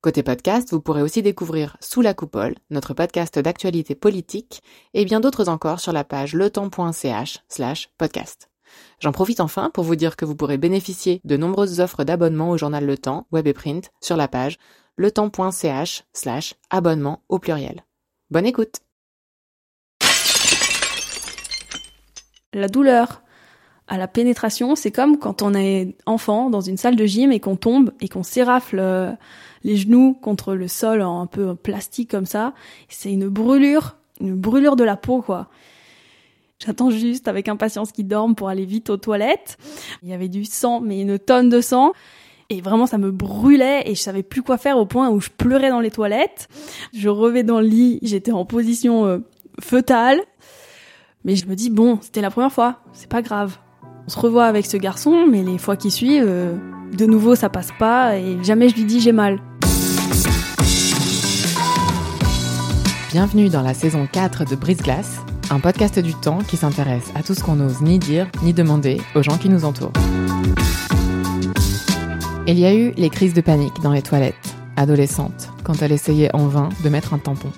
Côté podcast, vous pourrez aussi découvrir Sous la coupole, notre podcast d'actualité politique, et bien d'autres encore sur la page letemps.ch slash podcast. J'en profite enfin pour vous dire que vous pourrez bénéficier de nombreuses offres d'abonnement au journal Le Temps, web et print, sur la page letemps.ch slash abonnement au pluriel. Bonne écoute La douleur à la pénétration, c'est comme quand on est enfant dans une salle de gym et qu'on tombe et qu'on s'érafle euh, les genoux contre le sol un peu plastique comme ça. C'est une brûlure, une brûlure de la peau, quoi. J'attends juste avec impatience qu'il dorme pour aller vite aux toilettes. Il y avait du sang, mais une tonne de sang. Et vraiment, ça me brûlait et je savais plus quoi faire au point où je pleurais dans les toilettes. Je revais dans le lit, j'étais en position euh, fœtale. Mais je me dis, bon, c'était la première fois, c'est pas grave. On se revoit avec ce garçon, mais les fois qui suivent, euh, de nouveau, ça passe pas et jamais je lui dis j'ai mal. Bienvenue dans la saison 4 de Brise Glace, un podcast du temps qui s'intéresse à tout ce qu'on n'ose ni dire ni demander aux gens qui nous entourent. Il y a eu les crises de panique dans les toilettes, adolescentes, quand elle essayait en vain de mettre un tampon.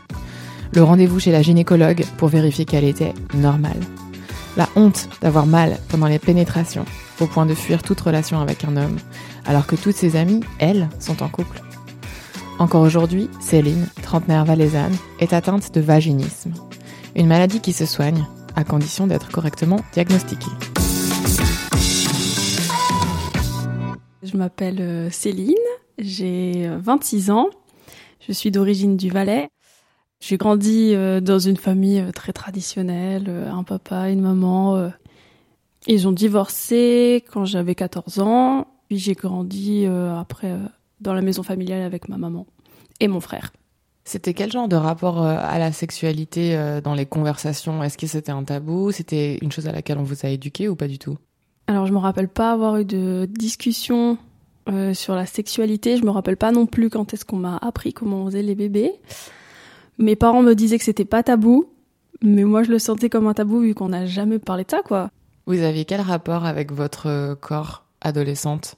Le rendez-vous chez la gynécologue pour vérifier qu'elle était normale. La honte d'avoir mal pendant les pénétrations, au point de fuir toute relation avec un homme, alors que toutes ses amies, elles, sont en couple. Encore aujourd'hui, Céline, trentenaire valaisanne, est atteinte de vaginisme, une maladie qui se soigne à condition d'être correctement diagnostiquée. Je m'appelle euh, Céline, j'ai 26 euh, ans, je suis d'origine du Valais. J'ai grandi euh, dans une famille très traditionnelle, un papa, une maman. Ils ont divorcé quand j'avais 14 ans, puis j'ai grandi après dans la maison familiale avec ma maman et mon frère. C'était quel genre de rapport euh, à la sexualité euh, dans les conversations? Est-ce que c'était un tabou? C'était une chose à laquelle on vous a éduqué ou pas du tout? Alors je me rappelle pas avoir eu de discussion euh, sur la sexualité. Je me rappelle pas non plus quand est-ce qu'on m'a appris comment on faisait les bébés. Mes parents me disaient que c'était pas tabou, mais moi je le sentais comme un tabou vu qu'on n'a jamais parlé de ça quoi. Vous aviez quel rapport avec votre corps adolescente?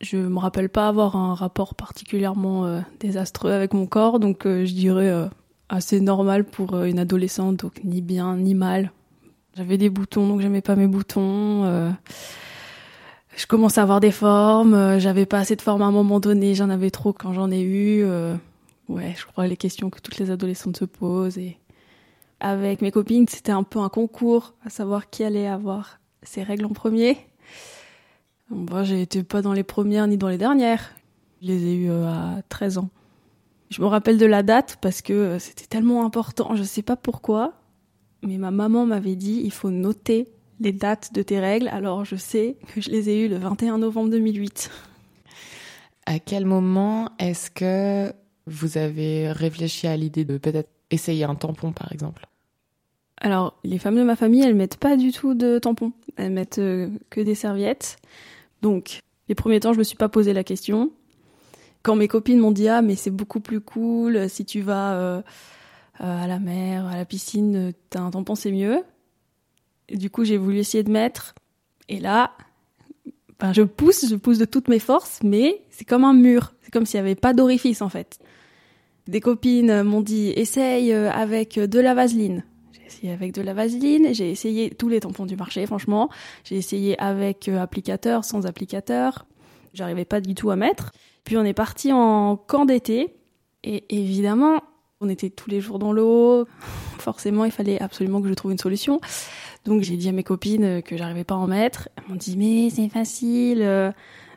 Je me rappelle pas avoir un rapport particulièrement euh, désastreux avec mon corps, donc euh, je dirais euh, assez normal pour une adolescente, donc ni bien ni mal. J'avais des boutons, donc j'aimais pas mes boutons. je commençais à avoir des formes, j'avais pas assez de formes à un moment donné, j'en avais trop quand j'en ai eu. ouais, je crois les questions que toutes les adolescentes se posent. Et avec mes copines, c'était un peu un concours à savoir qui allait avoir ses règles en premier. Moi, j'ai été pas dans les premières ni dans les dernières. Je les ai eues euh, à 13 ans. Je me rappelle de la date parce que euh, c'était tellement important. Je sais pas pourquoi, mais ma maman m'avait dit il faut noter les dates de tes règles. Alors je sais que je les ai eues le 21 novembre 2008. À quel moment est-ce que vous avez réfléchi à l'idée de peut-être essayer un tampon par exemple? Alors les femmes de ma famille, elles mettent pas du tout de tampon. Elles mettent euh, que des serviettes. Donc, les premiers temps, je me suis pas posé la question. Quand mes copines m'ont dit ah mais c'est beaucoup plus cool si tu vas euh, euh, à la mer, à la piscine, t'as un tampon c'est mieux. du coup, j'ai voulu essayer de mettre. Et là, ben, je pousse, je pousse de toutes mes forces, mais c'est comme un mur. C'est comme s'il n'y avait pas d'orifice en fait. Des copines m'ont dit essaye euh, avec de la vaseline essayé avec de la vaseline, j'ai essayé tous les tampons du marché, franchement. J'ai essayé avec euh, applicateur, sans applicateur. J'arrivais pas du tout à mettre. Puis on est parti en camp d'été. Et évidemment, on était tous les jours dans l'eau. Forcément, il fallait absolument que je trouve une solution. Donc j'ai dit à mes copines que j'arrivais pas à en mettre. Elles m'ont dit mais c'est facile, euh,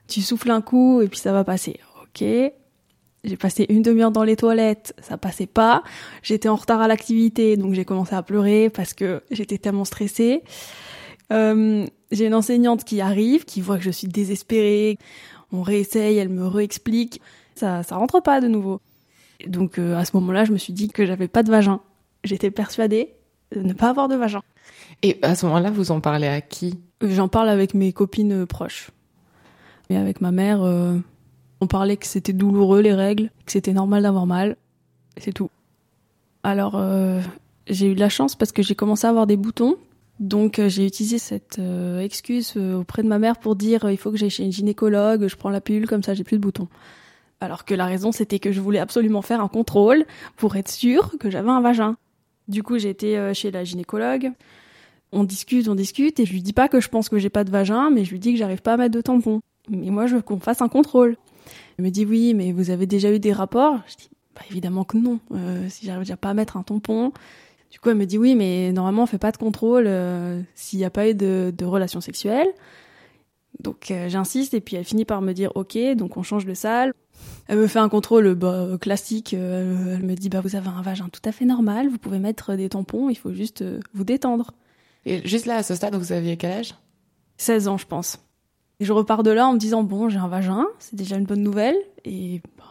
tu souffles un coup et puis ça va passer. Ok, j'ai passé une demi-heure dans les toilettes, ça passait pas. J'étais en retard à l'activité, donc j'ai commencé à pleurer parce que j'étais tellement stressée. Euh, j'ai une enseignante qui arrive, qui voit que je suis désespérée. On réessaye, elle me réexplique. Ça, ça rentre pas de nouveau. Donc euh, à ce moment-là, je me suis dit que j'avais pas de vagin. J'étais persuadée ne pas avoir de vagin. Et à ce moment-là, vous en parlez à qui? J'en parle avec mes copines proches. Mais avec ma mère, euh, on parlait que c'était douloureux les règles, que c'était normal d'avoir mal. C'est tout. Alors, euh, j'ai eu de la chance parce que j'ai commencé à avoir des boutons. Donc, euh, j'ai utilisé cette excuse auprès de ma mère pour dire il faut que j'aille chez une gynécologue, je prends la pilule, comme ça j'ai plus de boutons. Alors que la raison, c'était que je voulais absolument faire un contrôle pour être sûre que j'avais un vagin. Du coup, j'ai été chez la gynécologue. On discute, on discute, et je lui dis pas que je pense que j'ai pas de vagin, mais je lui dis que j'arrive pas à mettre de tampon. Mais moi, je veux qu'on fasse un contrôle. Elle me dit oui, mais vous avez déjà eu des rapports? Je dis bah évidemment que non. Euh, si j'arrive déjà pas à mettre un tampon. Du coup, elle me dit oui, mais normalement on fait pas de contrôle euh, s'il n'y a pas eu de, de relations sexuelles. Donc euh, j'insiste et puis elle finit par me dire ok, donc on change de salle. Elle me fait un contrôle bah, classique. elle me dit bah vous avez un vagin tout à fait normal, vous pouvez mettre des tampons, il faut juste vous détendre. Et juste là à ce stade, vous aviez quel âge? 16 ans, je pense. Et je repars de là en me disant bon, j'ai un vagin, c'est déjà une bonne nouvelle. Et bah,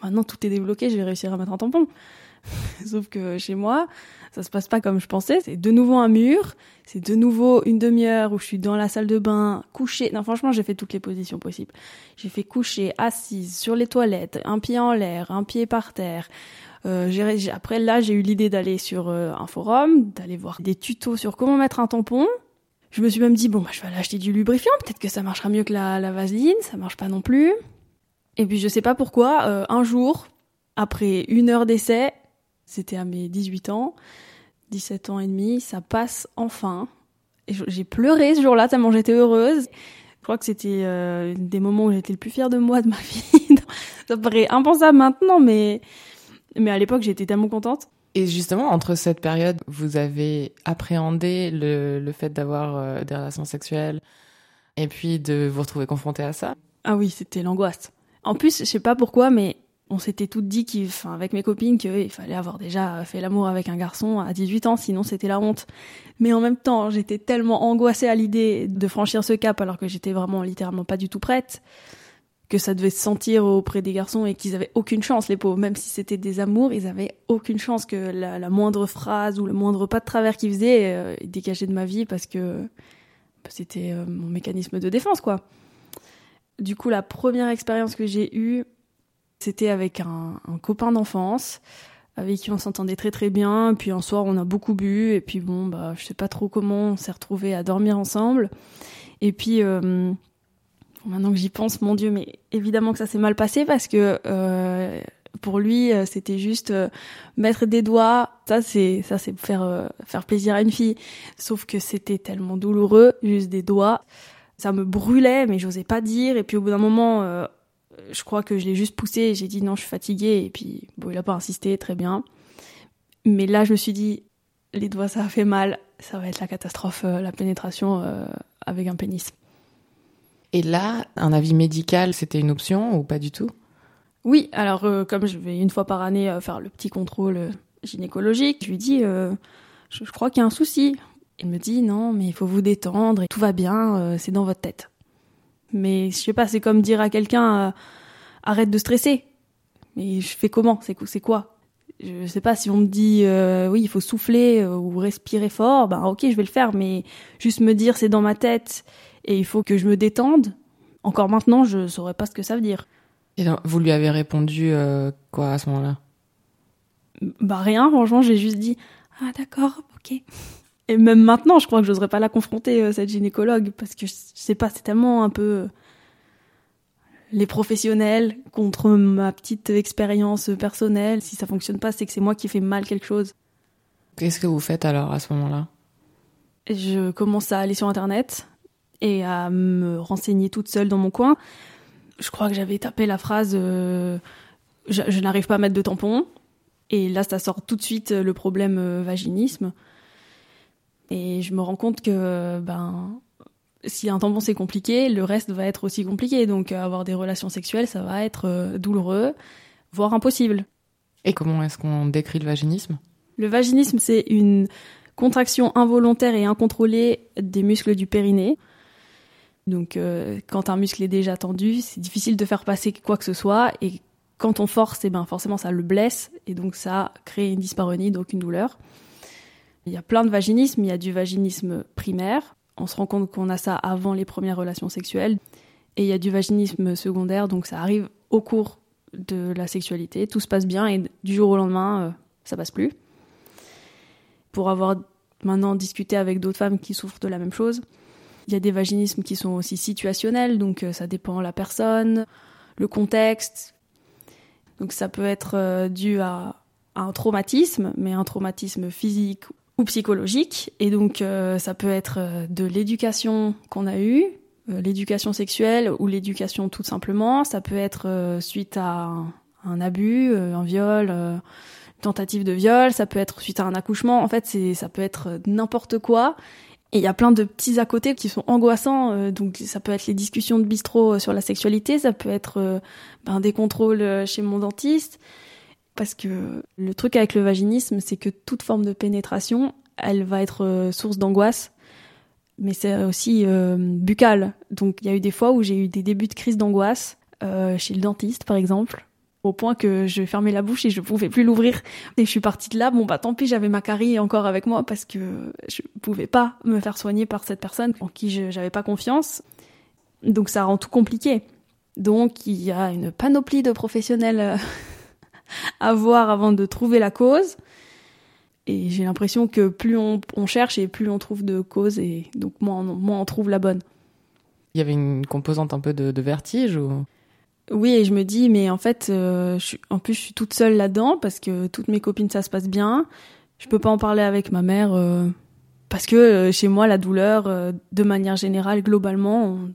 maintenant tout est débloqué, je vais réussir à mettre un tampon. Sauf que chez moi, ça se passe pas comme je pensais. C'est de nouveau un mur, c'est de nouveau une demi-heure où je suis dans la salle de bain, couchée. Non, franchement, j'ai fait toutes les positions possibles. J'ai fait coucher, assise, sur les toilettes, un pied en l'air, un pied par terre. Euh, après là, j'ai eu l'idée d'aller sur euh, un forum, d'aller voir des tutos sur comment mettre un tampon. Je me suis même dit, bon, bah, je vais aller acheter du lubrifiant, peut-être que ça marchera mieux que la, vaseline, ça marche pas non plus. Et puis je sais pas pourquoi, euh, un jour, après une heure d'essai, c'était à mes 18 ans, 17 ans et demi, ça passe enfin. Et j'ai pleuré ce jour-là, tellement j'étais heureuse. Je crois que c'était euh, des moments où j'étais le plus fière de moi de ma vie. ça paraît impensable maintenant, mais, mais à l'époque j'étais tellement contente. Et justement, entre cette période, vous avez appréhendé le, le fait d'avoir euh, des relations sexuelles et puis de vous retrouver confronté à ça? Ah oui, c'était l'angoisse. En plus, je sais pas pourquoi, mais on s'était toutes dit avec mes copines, qu'il fallait avoir déjà fait l'amour avec un garçon à 18 ans, sinon c'était la honte. Mais en même temps, j'étais tellement angoissée à l'idée de franchir ce cap alors que j'étais vraiment littéralement pas du tout prête que ça devait se sentir auprès des garçons et qu'ils avaient aucune chance, les pauvres. Même si c'était des amours, ils avaient aucune chance que la, moindre phrase ou le moindre pas de travers qu'ils faisaient euh, de ma vie parce que bah, c'était euh, mon mécanisme de défense, quoi. Du coup, la première expérience que j'ai eue, c'était avec un, copain d'enfance avec qui on s'entendait très très bien. Puis un soir, on a beaucoup bu. Et puis bon, bah, je sais pas trop comment on s'est retrouvés à dormir ensemble. Et puis, euh, maintenant que j'y pense, mon Dieu, mais évidemment que ça s'est mal passé parce que euh, pour lui, euh, c'était juste euh, mettre des doigts. Ça, c'est ça, c'est faire euh, faire plaisir à une fille. Sauf que c'était tellement douloureux, juste des doigts. Ça me brûlait, mais j'osais pas dire. Et puis au bout d'un moment, je crois que je l'ai juste poussé. J'ai dit non, je suis fatiguée. Et puis bon, il a pas insisté, très bien. Mais là, je me suis dit, les doigts, ça a fait mal. Ça va être la catastrophe, la pénétration avec un pénis. Et là, un avis médical, c'était une option ou pas du tout? Oui, alors euh, comme je vais une fois par année euh, faire le petit contrôle euh, gynécologique, je lui dis je, crois qu'il y a un souci. Il me dit non, mais il faut vous détendre et tout va bien, c'est dans votre tête. Mais je sais pas, c'est comme dire à quelqu'un arrête de stresser. Mais je fais comment? C'est quoi? Je sais pas si on me dit oui, il faut souffler ou respirer fort, ben OK, je vais le faire mais juste me dire c'est dans ma tête et il faut que je me détende. Encore maintenant, je saurais pas ce que ça veut dire. Et vous lui avez répondu euh, quoi à ce moment-là? Bah rien, franchement, j'ai juste dit ah d'accord, ok. Et même maintenant, je crois que j'oserais pas la confronter euh, cette gynécologue parce que je sais pas, c'est tellement un peu euh, les professionnels contre ma petite expérience personnelle. Si ça fonctionne pas, c'est que c'est moi qui fais mal quelque chose. Qu'est-ce que vous faites alors à ce moment-là? Je commence à aller sur internet, et à me renseigner toute seule dans mon coin. Je crois que j'avais tapé la phrase euh, je, n'arrive pas à mettre de tampon. Et là, ça sort tout de suite euh, le problème euh, vaginisme. Et je me rends compte que ben si un tampon c'est compliqué, le reste va être aussi compliqué. Donc avoir des relations sexuelles, ça va être douloureux, voire impossible. Et comment est-ce qu'on décrit le vaginisme? Le vaginisme, c'est une contraction involontaire et incontrôlée des muscles du périnée. Donc euh, quand un muscle est déjà tendu, c'est difficile de faire passer quoi que ce soit et quand on force, eh ben forcément ça le blesse et donc ça crée une dyspareunie, donc une douleur. Il y a plein de vaginismes. Il y a du vaginisme primaire. On se rend compte qu'on a ça avant les premières relations sexuelles. Et il y a du vaginisme secondaire, donc ça arrive au cours de la sexualité. Tout se passe bien et du jour au lendemain, euh, ça passe plus. Pour avoir maintenant discuté avec d'autres femmes qui souffrent de la même chose, il y a des vaginismes qui sont aussi situationnels, donc euh, ça dépend la personne, le contexte. Donc ça peut être euh, dû à, un traumatisme, mais un traumatisme physique ou psychologique. Et donc euh, ça peut être de l'éducation qu'on a eue, l'éducation sexuelle ou l'éducation tout simplement. Ça peut être suite à un, abus, un viol, une tentative de viol. Ça peut être suite à un accouchement. En fait, ça peut être n'importe quoi. Et il y a plein de petits à côté qui sont angoissants. Euh, donc ça peut être les discussions de bistrot euh, sur la sexualité, ça peut être euh, ben, des contrôles chez mon dentiste. Parce que le truc avec le vaginisme, c'est que toute forme de pénétration, elle va être source d'angoisse. Mais c'est aussi buccal. Donc il y a eu des fois où j'ai eu des débuts de crise d'angoisse chez le dentiste, par exemple au point que je fermais la bouche et je pouvais plus l'ouvrir. Et je suis partie de là, bon bah tant pis, j'avais ma carie encore avec moi parce que je pouvais pas me faire soigner par cette personne en qui j'avais pas confiance. Donc ça rend tout compliqué. Donc il y a une panoplie de professionnels euh, à voir avant de trouver la cause. Et j'ai l'impression que plus on, cherche et plus on trouve de causes et donc moins on, moins on trouve la bonne. Il y avait une composante un peu de, vertige oui, et je me dis, mais en fait, euh, je suis, en plus, je suis toute seule là-dedans parce que toutes mes copines, ça se passe bien. Je peux pas en parler avec ma mère euh, parce que euh, chez moi, la douleur, de manière générale, globalement, on,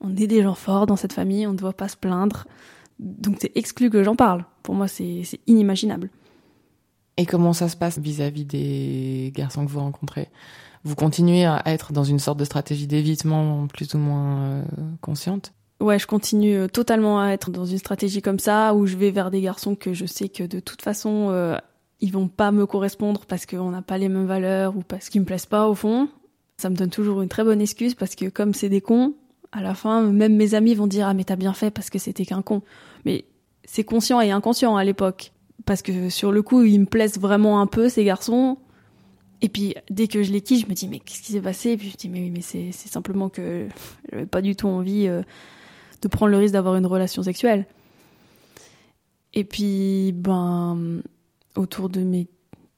on, est des gens forts dans cette famille, on ne doit pas se plaindre. Donc c'est exclu que j'en parle. Pour moi, c'est inimaginable. Et comment ça se passe vis-à-vis des garçons que vous rencontrez? Vous continuez à être dans une sorte de stratégie d'évitement plus ou moins consciente? Ouais, je continue euh, totalement à être dans une stratégie comme ça où je vais vers des garçons que je sais que de toute façon euh, ils vont pas me correspondre parce qu'on n'a pas les mêmes valeurs ou parce qu'ils me plaisent pas au fond. Ça me donne toujours une très bonne excuse parce que comme c'est des cons, à la fin même mes amis vont dire ah mais t'as bien fait parce que c'était qu'un con. Mais c'est conscient et inconscient à l'époque parce que sur le coup ils me plaisent vraiment un peu ces garçons. Et puis dès que je les quitte, je me dis mais qu'est-ce qui s'est passé? Et puis je dis mais oui mais c'est simplement que j'avais pas du tout envie. Euh, de prendre le risque d'avoir une relation sexuelle. Et puis, ben, autour de mes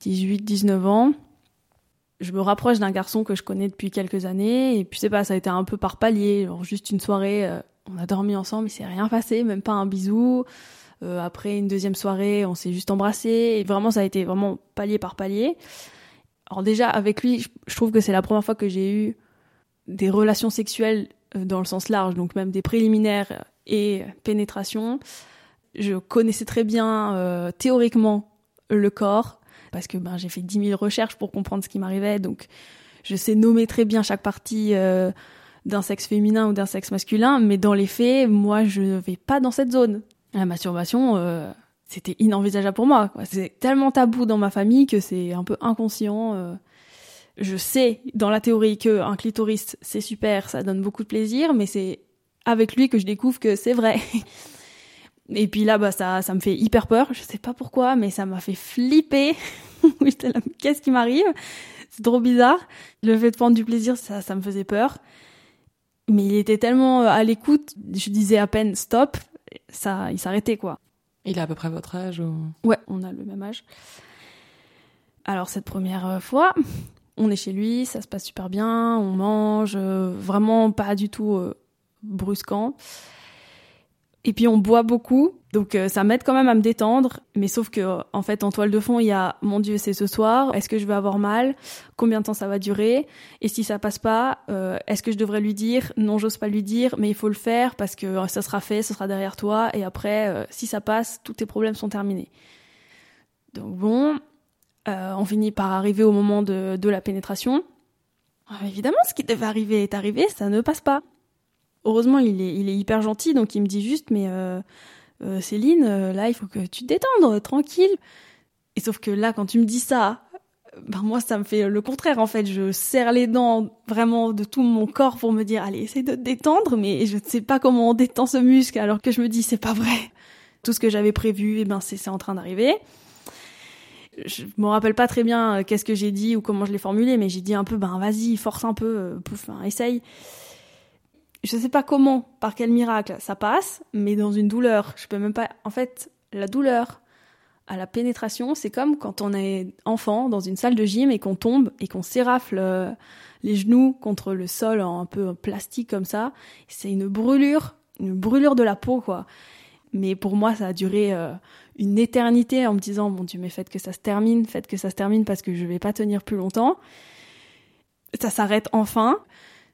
18-19 ans, je me rapproche d'un garçon que je connais depuis quelques années. Et puis, c'est pas, ça a été un peu par palier. Genre, juste une soirée, euh, on a dormi ensemble, il s'est rien passé, même pas un bisou. Euh, après une deuxième soirée, on s'est juste embrassé. Et vraiment, ça a été vraiment palier par palier. Alors déjà, avec lui, je trouve que c'est la première fois que j'ai eu des relations sexuelles dans le sens large, donc même des préliminaires et pénétration. Je connaissais très bien euh, théoriquement le corps, parce que ben, j'ai fait 10 000 recherches pour comprendre ce qui m'arrivait, donc je sais nommer très bien chaque partie euh, d'un sexe féminin ou d'un sexe masculin, mais dans les faits, moi, je ne vais pas dans cette zone. La masturbation, euh, c'était inenvisageable pour moi. C'est tellement tabou dans ma famille que c'est un peu inconscient je sais dans la théorie que un clitoris c'est super, ça donne beaucoup de plaisir, mais c'est avec lui que je découvre que c'est vrai. Et puis là, bah ça, ça me fait hyper peur. Je sais pas pourquoi, mais ça m'a fait flipper. qu'est-ce qui m'arrive? C'est trop bizarre. Le fait de prendre du plaisir, ça, ça me faisait peur. Mais il était tellement à l'écoute, je disais à peine stop, ça, il s'arrêtait quoi. Il a à peu près votre âge ou? Ouais, on a le même âge. Alors cette première fois, on est chez lui, ça se passe super bien, on mange, euh, vraiment pas du tout euh, brusquant. Et puis on boit beaucoup, donc euh, ça m'aide quand même à me détendre. Mais sauf que en fait en toile de fond il y a mon Dieu c'est ce soir, est-ce que je vais avoir mal, combien de temps ça va durer, et si ça passe pas, est-ce que je devrais lui dire, non j'ose pas lui dire, mais il faut le faire parce que ça sera fait, ce sera derrière toi, et après si ça passe, tous tes problèmes sont terminés. Donc bon, euh, on finit par arriver au moment de, la pénétration. Ah, évidemment, ce qui devait arriver est arrivé, ça ne passe pas. Heureusement, il est, hyper gentil, donc il me dit juste, mais euh, euh, Céline, là, il faut que tu te détendes, tranquille. Et sauf que là, quand tu me dis ça, ben moi, ça me fait le contraire, en fait. Je serre les dents vraiment de tout mon corps pour me dire, allez, essaye de te détendre, mais je ne sais pas comment on détend ce muscle, alors que je me dis, c'est pas vrai. Tout ce que j'avais prévu, eh ben, c'est en train d'arriver je me rappelle pas très bien euh, qu'est-ce que j'ai dit ou comment je l'ai formulé, mais j'ai dit un peu, ben vas-y, force un peu, euh, pouf, hein, essaye. Je sais pas comment, par quel miracle, ça passe, mais dans une douleur, je peux même pas. En fait, la douleur à la pénétration, c'est comme quand on est enfant dans une salle de gym et qu'on tombe et qu'on s'érafle euh, les genoux contre le sol en un peu plastique comme ça. C'est une brûlure, une brûlure de la peau, quoi. Mais pour moi, ça a duré une éternité en me disant bon Dieu mais faites que ça se termine, faites que ça se termine parce que je vais pas tenir plus longtemps. Ça s'arrête enfin.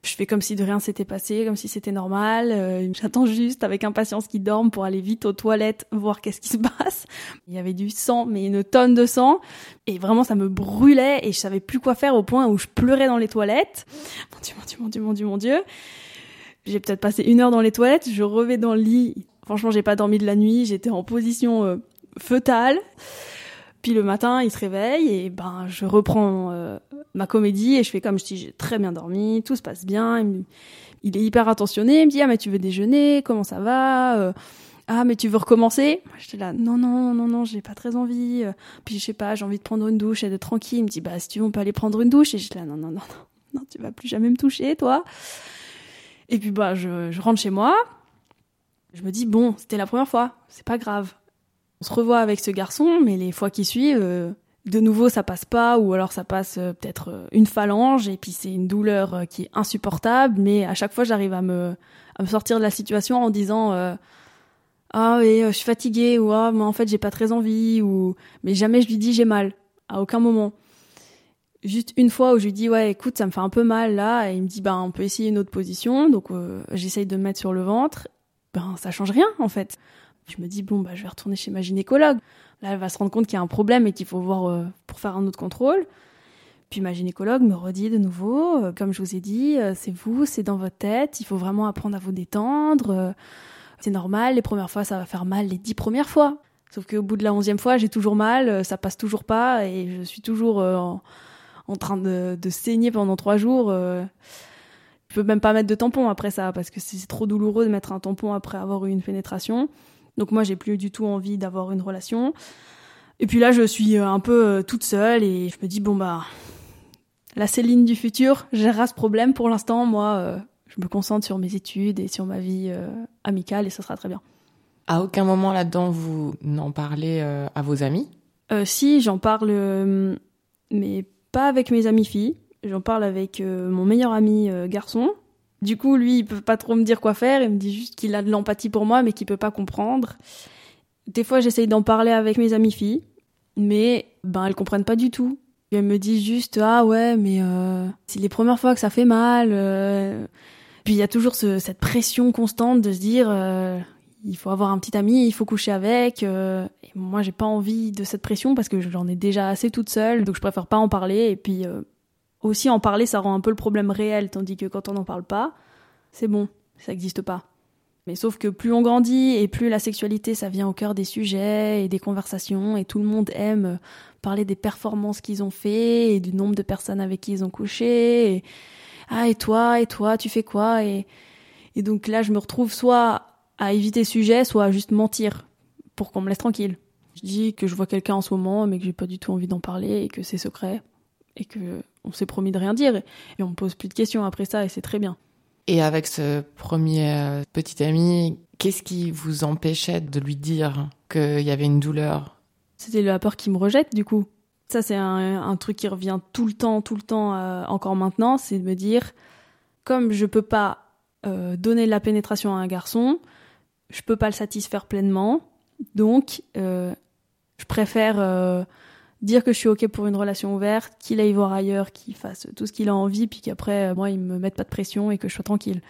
Je fais comme si de rien s'était passé, comme si c'était normal. Euh, j'attends juste avec impatience qu'il dorme pour aller vite aux toilettes voir qu'est-ce qui se passe. Il y avait du sang, mais une tonne de sang. Et vraiment, ça me brûlait et je savais plus quoi faire au point où je pleurais dans les toilettes. Mon Dieu, mon Dieu, mon Dieu, mon Dieu, mon Dieu. J'ai peut-être passé une heure dans les toilettes. Je revais dans le lit. Franchement, j'ai pas dormi de la nuit. J'étais en position euh, fœtale. Puis le matin, il se réveille et ben je reprends euh, ma comédie et je fais comme je dis, j'ai très bien dormi, tout se passe bien. Il, est hyper attentionné, il me dit ah mais tu veux déjeuner, comment ça va euh, Ah mais tu veux recommencer? J'étais là non non non non, j'ai pas très envie. Euh. Puis je sais pas, j'ai envie de prendre une douche et de tranquille. Il me dit bah si tu veux on peut aller prendre une douche et j'étais là non non non non non tu vas plus jamais me toucher toi. Et puis bah je, je rentre chez moi. Je me dis bon c'était la première fois, c'est pas grave. On se revoit avec ce garçon, mais les fois qui suivent, euh, de nouveau ça passe pas, ou alors ça passe euh, peut-être euh, une phalange, et puis c'est une douleur qui est insupportable, mais à chaque fois j'arrive à me, sortir de la situation en disant ah oui je suis fatiguée ou ah mais en fait j'ai pas très envie ou mais jamais je lui dis j'ai mal à aucun moment. Juste une fois où je lui dis ouais écoute ça me fait un peu mal là et il me dit bah on peut essayer une autre position donc j'essaye de me mettre sur le ventre ben ça change rien en fait je me dis, bon, bah, je vais retourner chez ma gynécologue. Là, elle va se rendre compte qu'il y a un problème et qu'il faut voir euh, pour faire un autre contrôle. Puis ma gynécologue me redit de nouveau, euh, comme je vous ai dit, euh, c'est vous, c'est dans votre tête, il faut vraiment apprendre à vous détendre. c'est normal, les premières fois, ça va faire mal les dix premières fois. Sauf qu'au bout de la onzième fois, j'ai toujours mal, ça passe toujours pas et je suis toujours en, train de, saigner pendant trois jours. Peux même pas mettre de tampon après ça parce que c'est trop douloureux de mettre un tampon après avoir eu une pénétration. Donc moi, j'ai plus du tout envie d'avoir une relation. Et puis là, je suis euh, un peu euh, toute seule et je me dis bon bah la Céline du futur gérera ce problème. Pour l'instant, moi, euh, je me concentre sur mes études et sur ma vie amicale et ça sera très bien. À aucun moment là-dedans vous n'en parlez à vos amis? Si, j'en parle, mais pas avec mes amis filles. J'en parle avec mon meilleur ami garçon du coup, lui, il peut pas trop me dire quoi faire. Il me dit juste qu'il a de l'empathie pour moi, mais qu'il peut pas comprendre. Des fois, j'essaye d'en parler avec mes amies filles, mais ben elles comprennent pas du tout. Elles me disent juste ah ouais, mais euh, c'est les premières fois que ça fait mal. Euh. Puis il y a toujours cette pression constante de se dire euh, il faut avoir un petit ami, il faut coucher avec. et moi, j'ai pas envie de cette pression parce que j'en ai déjà assez toute seule, donc je préfère pas en parler. Et puis aussi en parler, ça rend un peu le problème réel, tandis que quand on n'en parle pas, c'est bon, ça n'existe pas. Mais sauf que plus on grandit et plus la sexualité, ça vient au cœur des sujets et des conversations, et tout le monde aime parler des performances qu'ils ont fait et du nombre de personnes avec qui ils ont couché. Et, ah, et toi, et toi, tu fais quoi et, et donc là, je me retrouve soit à éviter le sujet, soit à juste mentir pour qu'on me laisse tranquille. Je dis que je vois quelqu'un en ce moment, mais que j'ai pas du tout envie d'en parler et que c'est secret et que on s'est promis de rien dire et on me pose plus de questions après ça et c'est très bien. Et avec ce premier euh, petit ami, qu'est-ce qui vous empêchait de lui dire qu'il y avait une douleur? C'était la peur qu'il me rejette du coup. Ça c'est un, truc qui revient tout le temps, tout le temps euh, encore maintenant, c'est de me dire comme je peux pas euh, donner de la pénétration à un garçon, je peux pas le satisfaire pleinement, donc je préfère dire que je suis ok pour une relation ouverte, qu'il aille voir ailleurs, qu'il fasse tout ce qu'il a envie, puis qu'après, euh, moi, il me mette pas de pression et que je sois tranquille.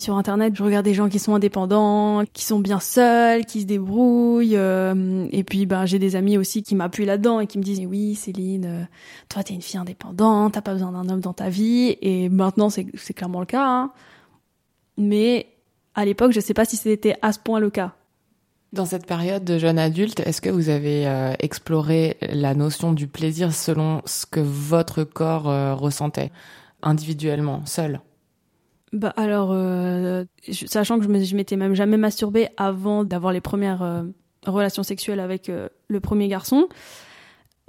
Sur Internet, je regarde des gens qui sont indépendants, qui sont bien seuls, qui se débrouillent. Euh, et puis, ben, j'ai des amis aussi qui m'appuient là-dedans et qui me disent oui, Céline, euh, toi, t'es une fille indépendante, t'as pas besoin d'un homme dans ta vie. Et maintenant, c'est clairement le cas. Hein. Mais à l'époque, je sais pas si c'était à ce point le cas. Dans cette période de jeune adulte, est-ce que vous avez euh, exploré la notion du plaisir selon ce que votre corps euh, ressentait individuellement, seul? Bah alors, euh, sachant que je m'étais même jamais masturbée avant d'avoir les premières relations sexuelles avec le premier garçon,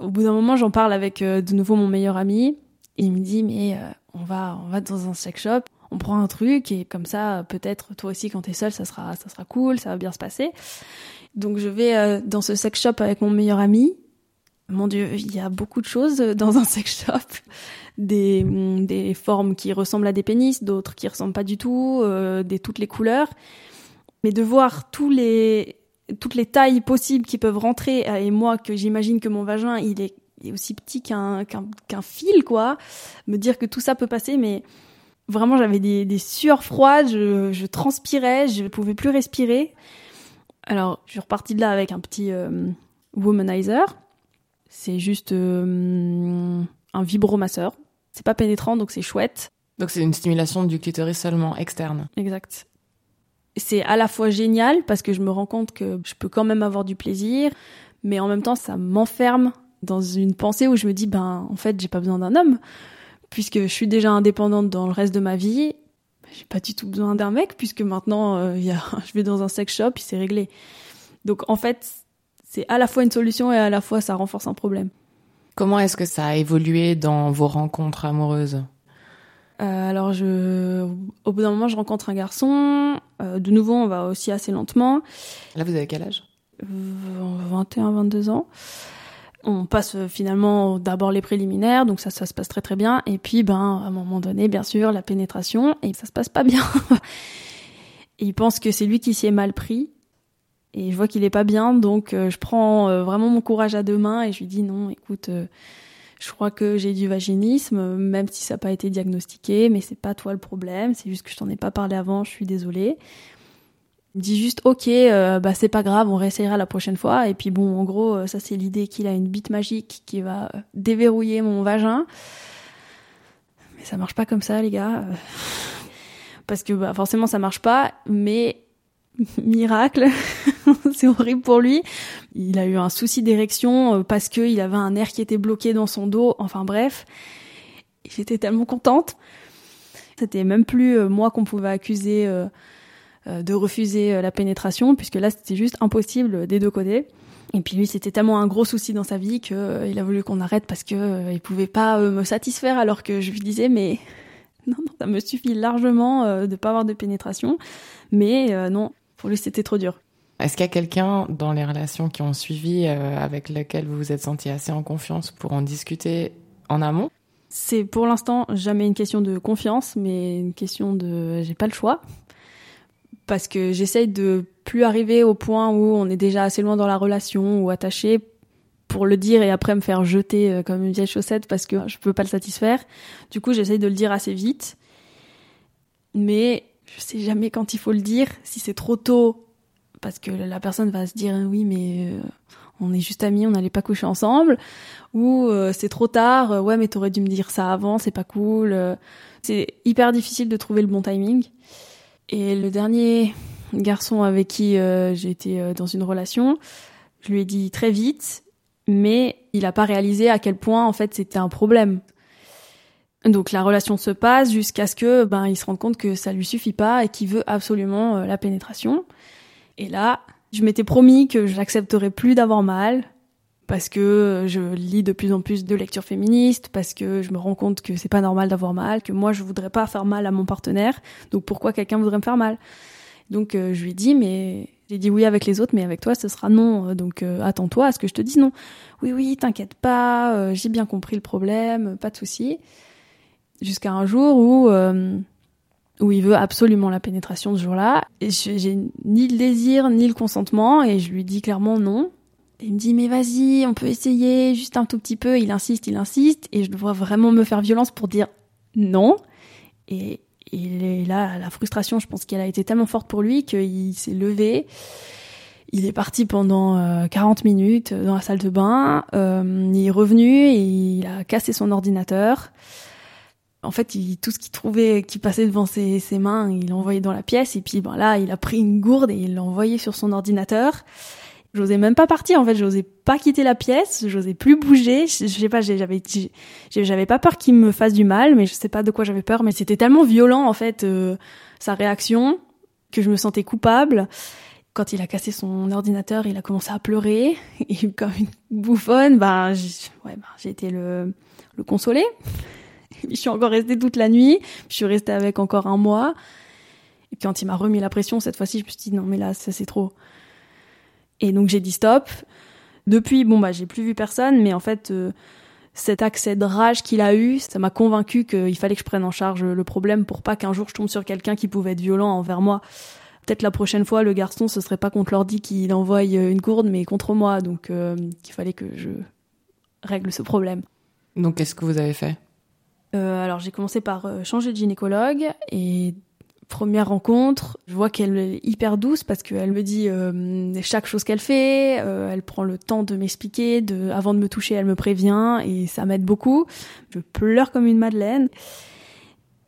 Au bout d'un moment, j'en parle avec de nouveau mon meilleur ami. il me dit, mais on va, on va dans un sex shop, on prend un truc et comme ça, peut-être toi aussi quand t'es seule, ça sera, ça sera cool, ça va bien se passer. Donc je vais euh, dans ce sex shop avec mon meilleur ami. Mon Dieu, il y a beaucoup de choses dans un sex shop. Des, des formes qui ressemblent à des pénis, d'autres qui ressemblent pas du tout, euh, des toutes les couleurs. Mais de voir tous les, toutes les tailles possibles qui peuvent rentrer, et moi que j'imagine que mon vagin il est, aussi petit qu'un qu'un fil quoi, me dire que tout ça peut passer, mais vraiment j'avais des, des sueurs froides, je, je transpirais, je ne pouvais plus respirer. Alors, je suis repartie de là avec un petit euh, womanizer. C'est juste euh, un vibromasseur. C'est pas pénétrant, donc c'est chouette. Donc c'est une stimulation du clitoris seulement externe. Exact. C'est à la fois génial parce que je me rends compte que je peux quand même avoir du plaisir, mais en même temps ça m'enferme dans une pensée où je me dis ben en fait j'ai pas besoin d'un homme puisque je suis déjà indépendante dans le reste de ma vie j'ai pas du tout besoin d'un mec puisque maintenant euh, y a, je vais dans un sex shop et c'est réglé. Donc en fait, c'est à la fois une solution et à la fois ça renforce un problème. Comment est-ce que ça a évolué dans vos rencontres amoureuses? Euh, alors je, au bout d'un moment, je rencontre un garçon. Euh, de nouveau, on va aussi assez lentement. Là, vous avez quel âge? 21, 22 ans on passe euh, finalement d'abord les préliminaires, donc ça, se passe très très bien. Et puis, ben, à un moment donné, bien sûr, la pénétration, et ça se passe pas bien. il pense que c'est lui qui s'y est mal pris. Et je vois qu'il est pas bien, donc euh, je prends euh, vraiment mon courage à deux mains et je lui dis non, écoute, je crois que j'ai du vaginisme, même si ça n'a pas été diagnostiqué, mais c'est pas toi le problème, c'est juste que je t'en ai pas parlé avant, je suis désolée me dit juste ok euh, bah c'est pas grave on réessayera la prochaine fois. Et puis bon en gros euh, ça c'est l'idée qu'il a une bite magique qui va euh, déverrouiller mon vagin. Mais ça marche pas comme ça les gars parce que bah forcément ça marche pas mais miracle c'est horrible pour lui. Il a eu un souci d'érection parce que il avait un nerf qui était bloqué dans son dos. Enfin bref j'étais tellement contente. C'était même plus moi qu'on pouvait accuser de refuser euh, la pénétration, puisque là c'était juste impossible des deux côtés. Et puis lui, c'était tellement un gros souci dans sa vie qu'il euh, a voulu qu'on arrête parce que il pouvait pas me satisfaire, alors que je lui disais mais non, non ça me suffit largement de pas avoir de pénétration. Mais non, pour lui c'était trop dur. Est-ce qu'il y a quelqu'un dans les relations qui ont suivi avec lequel vous vous êtes senti assez en confiance pour en discuter en amont? C'est pour l'instant jamais une question de confiance, mais une question de j'ai pas le choix parce que j'essaye de plus arriver au point où on est déjà assez loin dans la relation ou attaché pour le dire et après me faire jeter euh, comme une vieille chaussette parce que je peux pas le satisfaire. Du coup, j'essaye de le dire assez vite. Mais je sais jamais quand il faut le dire, si c'est trop tôt parce que la personne va se dire oui mais euh, on est juste amis, on n'allait pas coucher ensemble ou euh, c'est trop tard, ouais mais t'aurais dû me dire ça avant, c'est pas cool. c'est hyper difficile de trouver le bon timing. Et le dernier garçon avec qui euh, été euh, dans une relation, je lui ai dit très vite, mais il n'a pas réalisé à quel point en fait c'était un problème. Donc la relation se passe jusqu'à ce que ben il se rende compte que ça lui suffit pas et qu'il veut absolument euh, la pénétration. Et là, je m'étais promis que je n'accepterais plus d'avoir mal, parce que je lis de plus en plus de lectures féministes, parce que je me rends compte que c'est pas normal d'avoir mal, que moi je voudrais pas faire mal à mon partenaire, donc pourquoi quelqu'un voudrait me faire mal? Donc euh, je lui ai dit, mais j'ai dit oui avec les autres, mais avec toi ce sera non, donc euh, attends-toi à ce que je te dise non. Oui oui, t'inquiète pas, euh, j'ai bien compris le problème, pas de souci. Jusqu'à un jour où où il veut absolument la pénétration ce jour-là, et j'ai ni le désir ni le consentement, et je lui dis clairement non il me dit mais vas-y, on peut essayer juste un tout petit peu. Il insiste, il insiste, et je dois vraiment me faire violence pour dire non. Et, et là, la frustration, je pense qu'elle a été tellement forte pour lui qu'il s'est levé. Il est parti pendant 40 euh, minutes dans la salle de bain. Euh, il est revenu et il a cassé son ordinateur. En fait, il, tout ce qu'il trouvait qui passait devant ses, ses mains, il l'a envoyé dans la pièce. Et puis ben là, il a pris une gourde et il l'a envoyé sur son ordinateur. J'osais même pas partir en fait, j'osais pas quitter la pièce, j'osais plus bouger, je, sais pas, j'avais j'avais pas peur qu'il me fasse du mal, mais je sais pas de quoi j'avais peur, mais c'était tellement violent en fait euh, sa réaction que je me sentais coupable Quand il a cassé son ordinateur, il a commencé à pleurer. Et comme une bouffonne, ben, ouais, ben, j'ai été le, le consoler. je suis encore restée toute la nuit. Je suis restée avec encore un mois. Et quand il m'a remis la pression, cette fois-ci, je me suis dit non mais là, ça c'est trop. Et donc j'ai dit stop. Depuis, bon bah j'ai plus vu personne, mais en fait, euh, cet accès de rage qu'il a eu, ça m'a convaincu qu'il fallait que je prenne en charge le problème pour pas qu'un jour je tombe sur quelqu'un qui pouvait être violent envers moi. Peut-être la prochaine fois, le garçon, ce serait pas contre l'ordi qu'il envoie une gourde, mais contre moi. Donc, euh, il fallait que je règle ce problème. Donc, qu'est-ce que vous avez fait? Euh, Alors, j'ai commencé par changer de gynécologue et première rencontre, je vois qu'elle est hyper douce parce qu'elle me dit euh, chaque chose qu'elle fait, euh, elle prend le temps de m'expliquer, de avant de me toucher, elle me prévient et ça m'aide beaucoup. Je pleure comme une madeleine.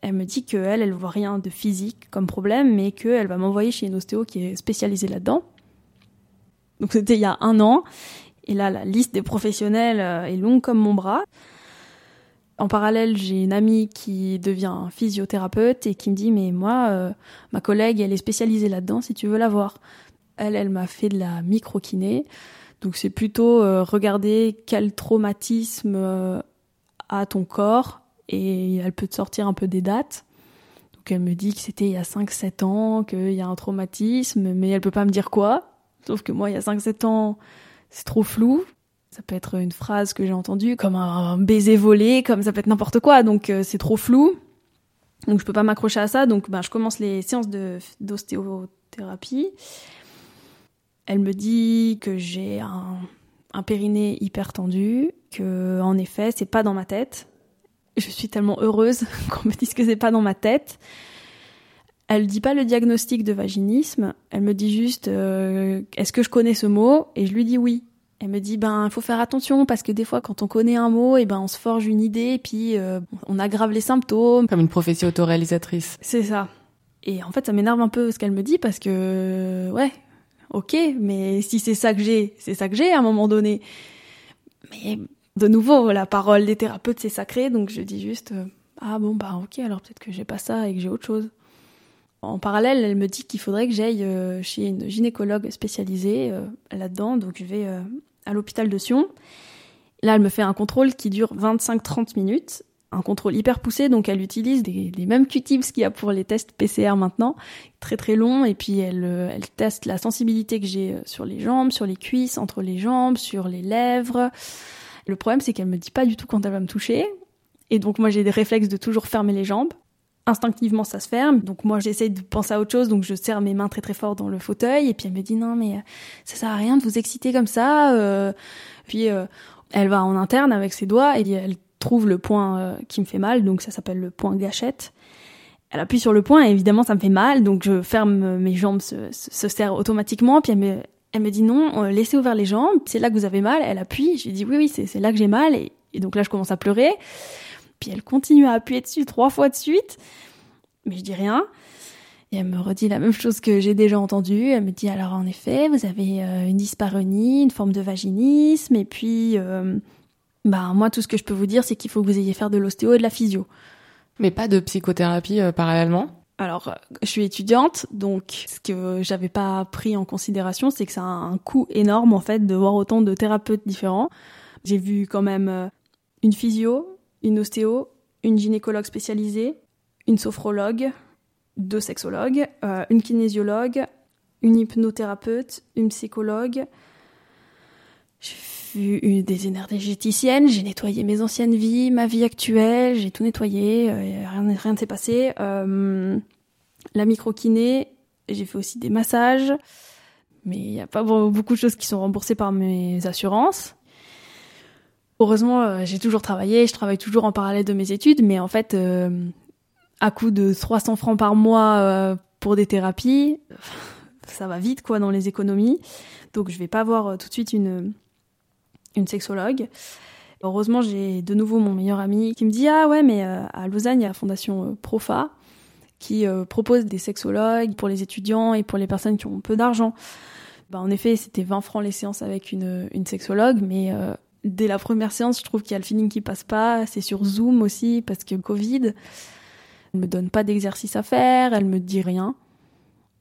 Elle me dit qu'elle, elle voit rien de physique comme problème, mais qu'elle va m'envoyer chez une ostéo qui est spécialisée là-dedans. Donc c'était il y a un an. Et là, la liste des professionnels euh, est longue comme mon bras. En parallèle, j'ai une amie qui devient physiothérapeute et qui me dit mais moi, euh, ma collègue, elle est spécialisée là-dedans. Si tu veux la voir, elle, elle m'a fait de la microkiné. Donc c'est plutôt euh, regarder quel traumatisme euh, a ton corps et elle peut te sortir un peu des dates. Donc elle me dit que c'était il y a 5-7 ans, qu'il y a un traumatisme, mais elle peut pas me dire quoi. Sauf que moi, il y a 5-7 ans, c'est trop flou. Ça peut être une phrase que j'ai entendue, comme un baiser volé, comme ça peut être n'importe quoi. Donc euh, c'est trop flou. Donc je peux pas m'accrocher à ça. Donc ben, je commence les séances d'ostéothérapie. Elle me dit que j'ai un, un périnée hyper tendu, que en effet c'est pas dans ma tête. Je suis tellement heureuse qu'on me dise que c'est pas dans ma tête. Elle dit pas le diagnostic de vaginisme, elle me dit juste euh, est-ce que je connais ce mot? Et je lui dis oui. Elle me dit ben il faut faire attention parce que des fois quand on connaît un mot et eh ben on se forge une idée et puis euh, on aggrave les symptômes. Comme une prophétie autoréalisatrice. C'est ça. Et en fait ça m'énerve un peu ce qu'elle me dit parce que ouais ok mais si c'est ça que j'ai c'est ça que j'ai à un moment donné. Mais de nouveau la parole des thérapeutes c'est sacré donc je dis juste euh, ah bon bah ok alors peut-être que j'ai pas ça et que j'ai autre chose. En parallèle, elle me dit qu'il faudrait que j'aille euh, chez une gynécologue spécialisée là-dedans, donc je vais à l'hôpital de Sion. Là, elle me fait un contrôle qui dure 25-30 minutes, un contrôle hyper poussé, donc elle utilise des, les mêmes Q-tips qu'il y a pour les tests PCR maintenant, très très long, et puis elle, euh, elle teste la sensibilité que j'ai euh, sur les jambes, sur les cuisses, entre les jambes, sur les lèvres. Le problème, c'est qu'elle me dit pas du tout quand elle va me toucher, et donc moi j'ai des réflexes de toujours fermer les jambes instinctivement ça se ferme. Donc moi j'essaie de penser à autre chose, donc je serre mes mains très très fort dans le fauteuil et puis elle me dit non mais euh, ça sert à rien de vous exciter comme ça. Euh. Puis euh, elle va en interne avec ses doigts et elle trouve le point qui me fait mal, donc ça s'appelle le point gâchette. Elle appuie sur le point et évidemment ça me fait mal, donc je ferme mes jambes se, se automatiquement. Puis elle me, elle me dit non, laissez ouvert les jambes, c'est là que vous avez mal. Elle appuie, je lui dis oui oui c'est là que j'ai mal et donc là je commence à pleurer. Puis elle continue à appuyer dessus trois fois de suite, mais je dis rien. Et elle me redit la même chose que j'ai déjà entendue. Elle me dit alors en effet, vous avez euh, une dyspareunie, une forme de vaginisme, et puis euh, bah moi tout ce que je peux vous dire c'est qu'il faut que vous ayez faire de l'ostéo et de la physio. Mais pas de psychothérapie euh, parallèlement? Alors, je suis étudiante, donc ce que j'avais pas pris en considération, c'est que ça a un coût énorme en fait de voir autant de thérapeutes différents. J'ai vu quand même une physio, une ostéo, une gynécologue spécialisée, une sophrologue, deux sexologues, euh, une kinésiologue, une hypnothérapeute, une psychologue. J'ai vu des énergéticiennes, j'ai nettoyé mes anciennes vies, ma vie actuelle, j'ai tout nettoyé, euh, rien, rien ne s'est passé. Euh, la microkiné, j'ai fait aussi des massages, mais il n'y a pas beaucoup de choses qui sont remboursées par mes assurances. Heureusement, euh, j'ai toujours travaillé, je travaille toujours en parallèle de mes études, mais en fait, euh, à coût de 300 francs par mois euh, pour des thérapies, ça va vite quoi dans les économies. Donc je vais pas voir tout de suite une une sexologue. Heureusement, j'ai de nouveau mon meilleur ami qui me dit ah ouais mais à Lausanne il y a la fondation Profa qui propose des sexologues pour les étudiants et pour les personnes qui ont peu d'argent. Bah, en effet, c'était 20 francs les séances avec une, une sexologue, mais dès la première séance, je trouve qu'il y a le feeling qui passe pas. C'est sur Zoom aussi parce que Covid. Elle me donne pas d'exercice à faire, elle me dit rien.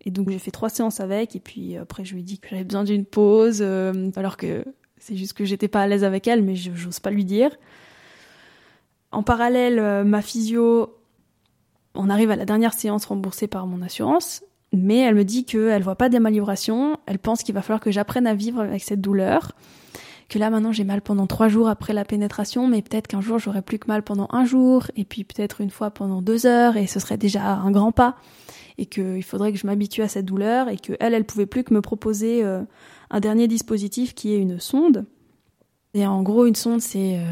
Et donc j'ai fait trois séances avec, et puis après je lui ai dit que j'avais besoin d'une pause, euh, alors que c'est juste que j'étais pas à l'aise avec elle, mais j'ose pas lui dire. En parallèle, euh, ma physio, on arrive à la dernière séance remboursée par mon assurance, mais elle me dit qu'elle voit pas d'amélioration, elle pense qu'il va falloir que j'apprenne à vivre avec cette douleur, que là maintenant j'ai mal pendant trois jours après la pénétration, mais peut-être qu'un jour j'aurai plus que mal pendant un jour, et puis peut-être une fois pendant deux heures, et ce serait déjà un grand pas, et qu'il faudrait que je m'habitue à cette douleur, et que elle, elle pouvait plus que me proposer euh, un dernier dispositif qui est une sonde. Et en gros, une sonde, c'est euh,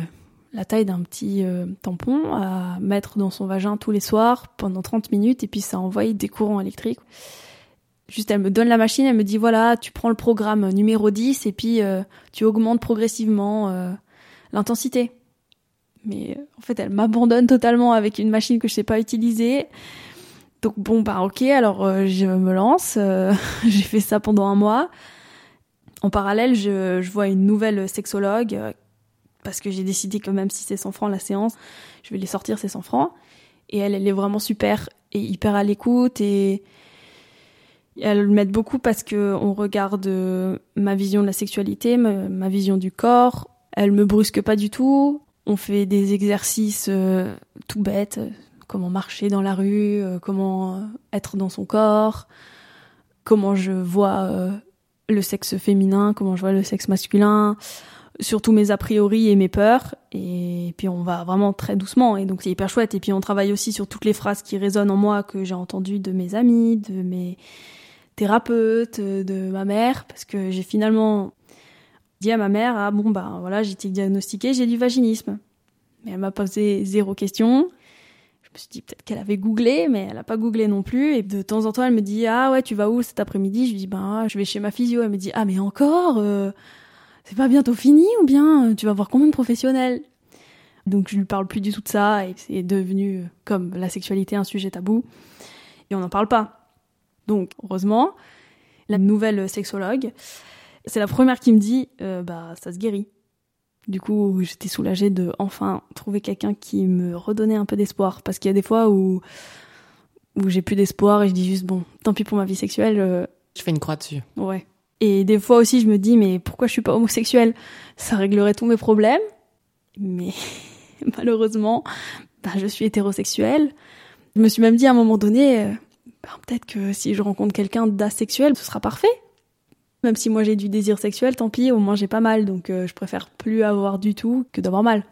la taille d'un petit euh, tampon à mettre dans son vagin tous les soirs pendant 30 minutes, et puis ça envoie des courants électriques. Juste, elle me donne la machine, elle me dit voilà, tu prends le programme numéro 10 et puis euh, tu augmentes progressivement euh, l'intensité. Mais euh, en fait, elle m'abandonne totalement avec une machine que je sais pas utiliser. Donc bon, bah ok, alors je me lance. J'ai fait ça pendant un mois. En parallèle, je, je vois une nouvelle sexologue parce que j'ai décidé que même si c'est 100 francs la séance, je vais les sortir ces 100 francs. Et elle, elle est vraiment super et hyper à l'écoute et elles m'aident beaucoup parce que on regarde euh, ma vision de la sexualité, ma, vision du corps. Elle me brusque pas du tout. On fait des exercices euh, tout bêtes, comment marcher dans la rue, euh, comment être dans son corps, comment je vois le sexe féminin, comment je vois le sexe masculin, surtout mes a priori et mes peurs. Et puis on va vraiment très doucement et donc c'est hyper chouette. Et puis on travaille aussi sur toutes les phrases qui résonnent en moi que j'ai entendues de mes amis, de mes thérapeute, euh, de ma mère, parce que j'ai finalement dit à ma mère, ah bon, bah voilà, j'ai été diagnostiquée, j'ai du vaginisme. Mais elle m'a posé zéro question. Je me suis dit peut-être qu'elle avait googlé, mais elle a pas googlé non plus. Et de temps en temps, elle me dit, ah ouais, tu vas où cet après-midi? Je lui dis, ben, je vais chez ma physio. Elle me dit, ah mais encore euh, C'est pas bientôt fini ou bien euh, tu vas voir combien de professionnels? Donc je lui parle plus du tout de ça et c'est devenu comme la sexualité un sujet tabou et on n'en parle pas. Donc, heureusement, la nouvelle sexologue, c'est la première qui me dit, euh, bah, ça se guérit. Du coup, j'étais soulagée de enfin trouver quelqu'un qui me redonnait un peu d'espoir. Parce qu'il y a des fois où, où j'ai plus d'espoir et je dis juste, bon, tant pis pour ma vie sexuelle. Euh, je fais une croix dessus. Ouais. Et des fois aussi, je me dis, mais pourquoi je suis pas homosexuelle? Ça réglerait tous mes problèmes. Mais malheureusement, bah, je suis hétérosexuelle. Je me suis même dit à un moment donné, euh, ben, peut-être que si je rencontre quelqu'un d'asexuel, ce sera parfait. Même si moi j'ai du désir sexuel, tant pis, au moins j'ai pas mal, donc euh, je préfère plus avoir du tout que d'avoir mal.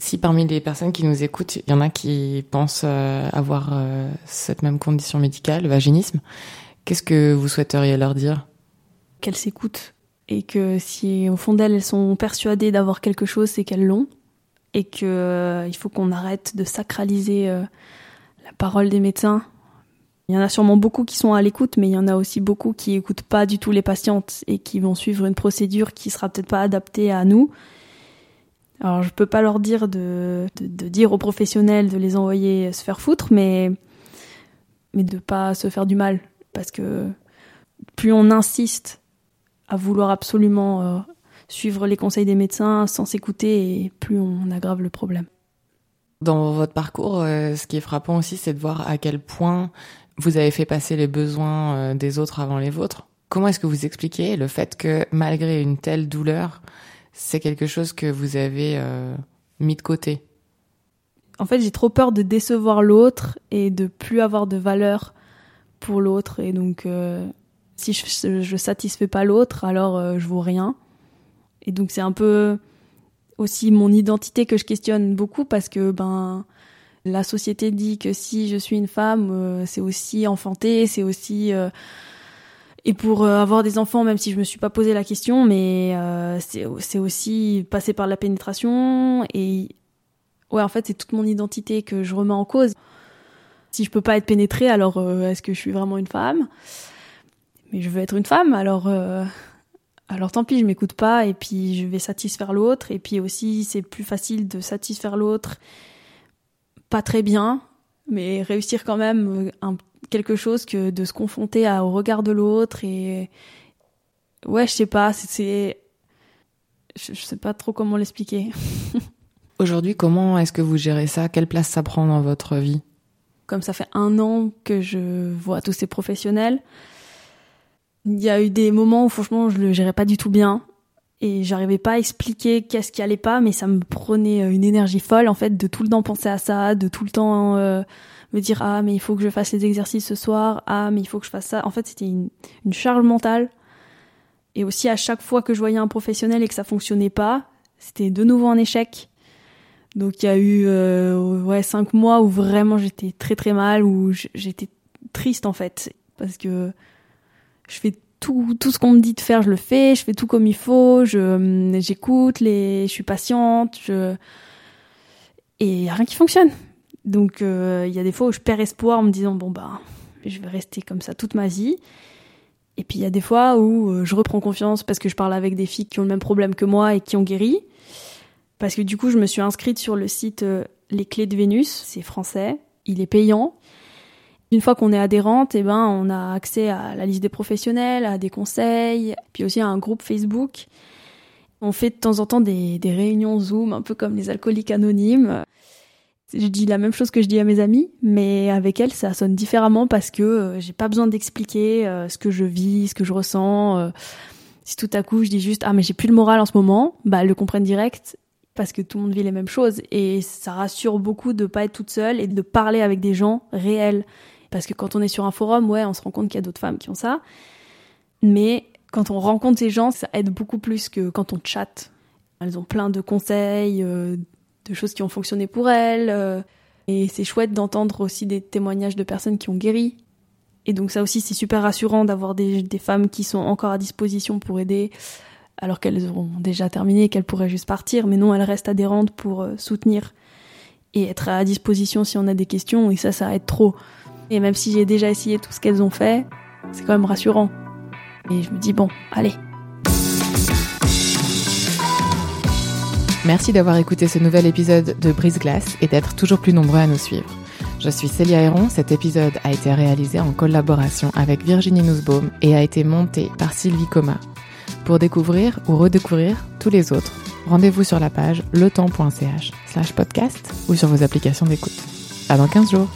Si parmi les personnes qui nous écoutent, il y en a qui pensent euh, avoir euh, cette même condition médicale, le vaginisme, qu'est-ce que vous souhaiteriez leur dire? Qu'elles s'écoutent et que si au fond d'elles elles sont persuadées d'avoir quelque chose, c'est qu'elles l'ont et que il faut qu'on arrête de sacraliser la parole des médecins il y en a sûrement beaucoup qui sont à l'écoute, mais il y en a aussi beaucoup qui écoutent pas du tout les patientes et qui vont suivre une procédure qui sera peut-être pas adaptée à nous. Alors je peux pas leur dire de, de, dire aux professionnels de les envoyer se faire foutre, mais mais de pas se faire du mal, parce que plus on insiste à vouloir absolument euh, suivre les conseils des médecins sans s'écouter, plus on aggrave le problème. Dans votre parcours, euh, ce qui est frappant aussi, c'est de voir à quel point vous avez fait passer les besoins euh, des autres avant les vôtres. Comment est-ce que vous expliquez le fait que malgré une telle douleur, c'est quelque chose que vous avez euh, mis de côté? En fait, j'ai trop peur de décevoir l'autre et de plus avoir de valeur pour l'autre. Et donc, euh, si je, je satisfais pas l'autre, alors je vaux rien. Et donc, c'est un peu aussi mon identité que je questionne beaucoup parce que ben la société dit que si je suis une femme, euh, c'est aussi enfanter, c'est aussi euh, et pour euh, avoir des enfants, même si je me suis pas posé la question, mais c'est aussi passer par la pénétration et ouais, en fait, c'est toute mon identité que je remets en cause. Si je peux pas être pénétrée, alors est-ce que je suis vraiment une femme? Mais je veux être une femme, alors alors tant pis, je m'écoute pas et puis je vais satisfaire l'autre et puis aussi c'est plus facile de satisfaire l'autre pas très bien, mais réussir quand même euh, quelque chose que de se confronter au regard de l'autre et ouais, je sais pas, c'est je, sais pas trop comment l'expliquer. Aujourd'hui, comment est-ce que vous gérez ça? Quelle place ça prend dans votre vie? Comme ça fait un an que je vois tous ces professionnels, il y a eu des moments où franchement je le gérais pas du tout bien et j'arrivais pas à expliquer qu'est-ce qui allait pas, mais ça me prenait une énergie folle en fait de tout le temps penser à ça, de tout le temps euh, me dire ah mais il faut que je fasse les exercices ce soir, ah mais il faut que je fasse ça. En fait c'était une, une charge mentale et aussi à chaque fois que je voyais un professionnel et que ça fonctionnait pas, c'était de nouveau un échec. Donc il y a eu euh, ouais cinq mois où vraiment j'étais très très mal, où j'étais triste en fait parce que je fais tout tout ce qu'on me dit de faire, je le fais, je fais tout comme il faut, je j'écoute les, je suis patiente, je et y a rien qui fonctionne. Donc euh, il y a des fois où je perds espoir en me disant bon bah je vais rester comme ça toute ma vie. Et puis il y a des fois où euh, je reprends confiance parce que je parle avec des filles qui ont le même problème que moi et qui ont guéri. Parce que du coup, je me suis inscrite sur le site euh, Les Clés de Vénus, c'est français, il est payant. Une fois qu'on est adhérente, eh ben, on a accès à la liste des professionnels, à des conseils, puis aussi à un groupe Facebook. On fait de temps en temps des, réunions Zoom, un peu comme les alcooliques anonymes. Je dis la même chose que je dis à mes amis, mais avec elles, ça sonne différemment parce que euh, j'ai pas besoin d'expliquer euh, ce que je vis, ce que je ressens. Euh. si tout à coup je dis juste ah mais j'ai plus le moral en ce moment, bah elles le comprennent direct parce que tout le monde vit les mêmes choses et ça rassure beaucoup de pas être toute seule et de parler avec des gens réels parce que quand on est sur un forum, ouais, on se rend compte qu'il y a d'autres femmes qui ont ça, mais quand on rencontre ces gens, ça aide beaucoup plus que quand on chatte. Elles ont plein de conseils, de choses qui ont fonctionné pour elle. Euh, et c'est chouette d'entendre aussi des témoignages de personnes qui ont guéri. Et donc ça aussi, c'est super rassurant d'avoir des, des, femmes qui sont encore à disposition pour aider, alors qu'elles auront déjà terminé, qu'elles pourraient juste partir. Mais non, elles restent adhérentes pour euh, soutenir et être à disposition si on a des questions. Et ça, ça aide trop. Et même si j'ai déjà essayé tout ce qu'elles ont fait, c'est quand même rassurant. Et je me dis, bon, allez, Merci d'avoir écouté ce nouvel épisode de Brise Glace et d'être toujours plus nombreux à nous suivre. Je suis Célia Héron, cet épisode a été réalisé en collaboration avec Virginie Nussbaum et a été monté par Sylvie Coma. Pour découvrir ou redécouvrir tous les autres, rendez-vous sur la page letemps.ch slash podcast ou sur vos applications d'écoute. À dans 15 jours